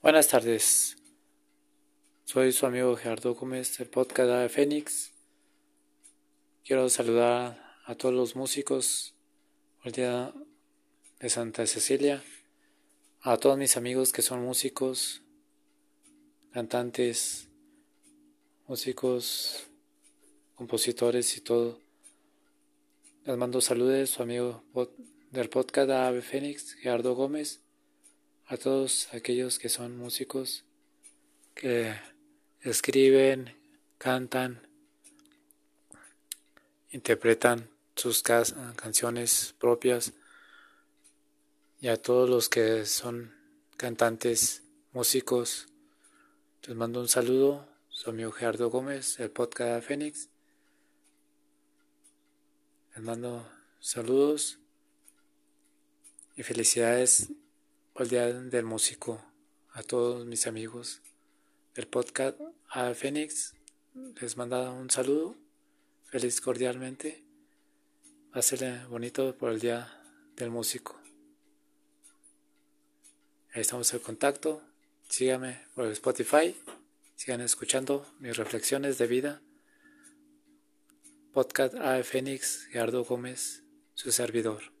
Buenas tardes. Soy su amigo Gerardo Gómez del podcast de Fénix. Quiero saludar a todos los músicos el día de Santa Cecilia, a todos mis amigos que son músicos, cantantes, músicos, compositores y todo. Les mando saludos, su amigo del podcast de Ave Fénix, Gerardo Gómez a todos aquellos que son músicos, que escriben, cantan, interpretan sus canciones propias y a todos los que son cantantes, músicos. Les mando un saludo, soy mi Gerardo Gómez, el podcast Fénix. Les mando saludos y felicidades el Día del Músico, a todos mis amigos del podcast, a Fénix, les manda un saludo, feliz cordialmente, a ser bonito por el Día del Músico. Ahí estamos en contacto, síganme por Spotify, sigan escuchando mis reflexiones de vida. Podcast A. Fénix, Gerardo Gómez, su servidor.